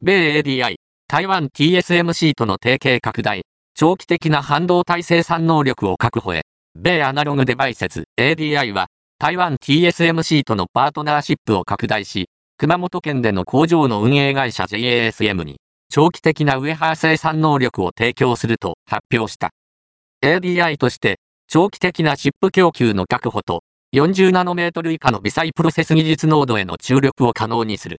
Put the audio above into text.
米 ADI、台湾 TSMC との提携拡大、長期的な半導体生産能力を確保へ、米アナログデバイセス ADI は、台湾 TSMC とのパートナーシップを拡大し、熊本県での工場の運営会社 JASM に、長期的なウェハー生産能力を提供すると発表した。ADI として、長期的なシップ供給の確保と、40ナノメートル以下の微細プロセス技術濃度への注力を可能にする。